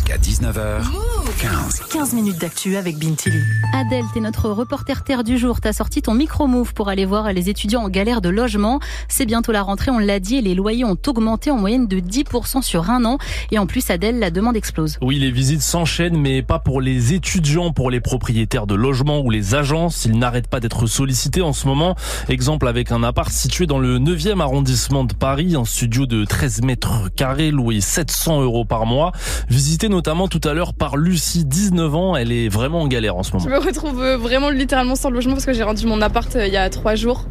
Jusqu'à 19h15. 15 minutes d'actu avec Bintili. Adèle, t'es notre reporter terre du jour. T'as sorti ton micro-move pour aller voir les étudiants en galère de logement. C'est bientôt la rentrée, on l'a dit, et les loyers ont augmenté en moyenne de 10% sur un an. Et en plus, Adèle, la demande explose. Oui, les visites s'enchaînent, mais pas pour les étudiants, pour les propriétaires de logements ou les agences. Ils n'arrêtent pas d'être sollicités en ce moment. Exemple avec un appart situé dans le 9e arrondissement de Paris, un studio de 13 mètres carrés loué 700 euros par mois. Visité notamment tout à l'heure par Lucie, 19 ans. Elle est vraiment en galère en ce moment. Je me retrouve vraiment littéralement sans logement parce que j'ai rendu mon appart euh, il y a trois jours.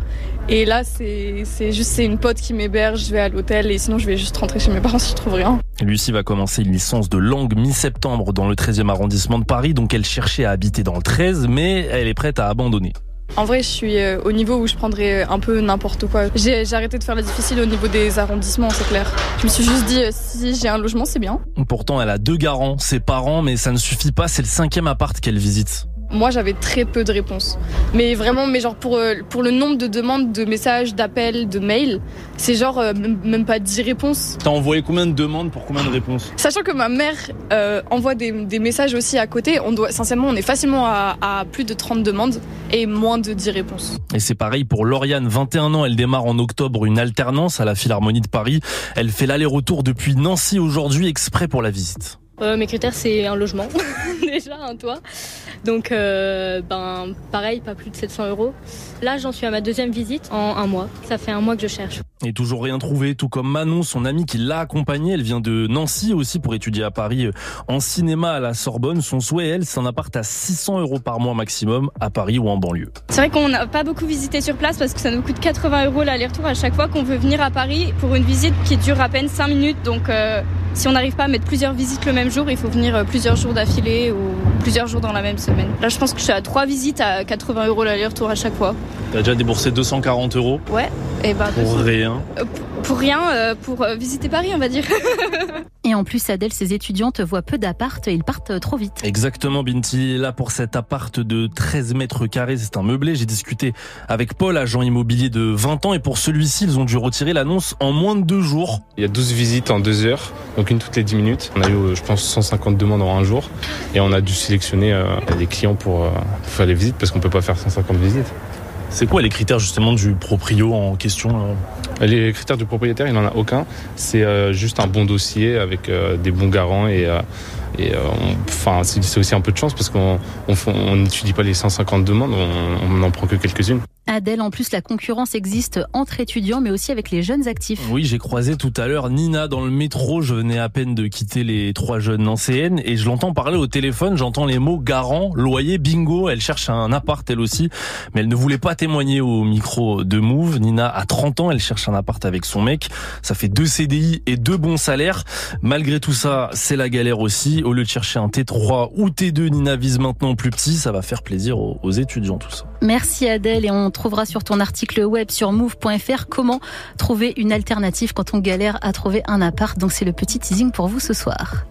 Et là, c'est juste c'est une pote qui m'héberge, je vais à l'hôtel et sinon je vais juste rentrer chez mes parents si je trouve rien. Lucie va commencer une licence de langue mi-septembre dans le 13e arrondissement de Paris, donc elle cherchait à habiter dans le 13, mais elle est prête à abandonner. En vrai, je suis euh, au niveau où je prendrais un peu n'importe quoi. J'ai arrêté de faire la difficile au niveau des arrondissements, c'est clair. Je me suis juste dit, euh, si j'ai un logement, c'est bien. Pourtant, elle a deux garants, ses parents, mais ça ne suffit pas, c'est le cinquième appart qu'elle visite. Moi, j'avais très peu de réponses. Mais vraiment, mais genre pour, euh, pour le nombre de demandes, de messages, d'appels, de mails, c'est genre euh, même, pas 10 réponses. T'as envoyé combien de demandes pour combien de réponses? Sachant que ma mère euh, envoie des, des, messages aussi à côté, on doit, sincèrement, on est facilement à, à, plus de 30 demandes et moins de 10 réponses. Et c'est pareil pour Lauriane, 21 ans, elle démarre en octobre une alternance à la Philharmonie de Paris. Elle fait l'aller-retour depuis Nancy aujourd'hui exprès pour la visite. Euh, mes critères, c'est un logement, déjà, un toit. Donc, euh, ben, pareil, pas plus de 700 euros. Là, j'en suis à ma deuxième visite en un mois. Ça fait un mois que je cherche. Et toujours rien trouvé, tout comme Manon, son amie qui l'a accompagnée. Elle vient de Nancy aussi pour étudier à Paris euh, en cinéma à la Sorbonne. Son souhait, elle, c'est un appart à 600 euros par mois maximum à Paris ou en banlieue. C'est vrai qu'on n'a pas beaucoup visité sur place parce que ça nous coûte 80 euros l'aller-retour à chaque fois qu'on veut venir à Paris pour une visite qui dure à peine 5 minutes. Donc, euh, si on n'arrive pas à mettre plusieurs visites le même jour, il faut venir euh, plusieurs jours d'affilée ou plusieurs jours dans la même semaine. Là, je pense que je suis à trois visites à 80 euros l'aller-retour à chaque fois. T'as déjà déboursé 240 euros Ouais. Et bah, pour rien. Euh, pour rien, euh, pour visiter Paris, on va dire. Et en plus, Adèle, ses étudiantes voient peu d'appart et ils partent trop vite. Exactement, Binti. Là, pour cet appart de 13 mètres carrés, c'est un meublé. J'ai discuté avec Paul, agent immobilier de 20 ans, et pour celui-ci, ils ont dû retirer l'annonce en moins de deux jours. Il y a 12 visites en deux heures, donc une toutes les 10 minutes. On a eu, je pense, 150 demandes en un jour, et on a dû sélectionner des clients pour, pour faire les visites parce qu'on peut pas faire 150 visites. C'est quoi les critères justement du proprio en question Les critères du propriétaire, il n'en a aucun. C'est euh, juste un bon dossier avec euh, des bons garants et, euh, et enfin c'est aussi un peu de chance parce qu'on n'étudie pas les 150 demandes, on n'en prend que quelques-unes. Adèle, en plus, la concurrence existe entre étudiants, mais aussi avec les jeunes actifs. Oui, j'ai croisé tout à l'heure Nina dans le métro. Je venais à peine de quitter les trois jeunes nancéennes et je l'entends parler au téléphone. J'entends les mots garant, loyer, bingo. Elle cherche un appart elle aussi, mais elle ne voulait pas témoigner au micro de Move. Nina a 30 ans, elle cherche un appart avec son mec. Ça fait deux CDI et deux bons salaires. Malgré tout ça, c'est la galère aussi. Au lieu de chercher un T3 ou T2, Nina vise maintenant plus petit. Ça va faire plaisir aux, étudiants tout ça. Merci Adèle et on trouvera sur ton article web sur move.fr comment trouver une alternative quand on galère à trouver un appart. Donc c'est le petit teasing pour vous ce soir.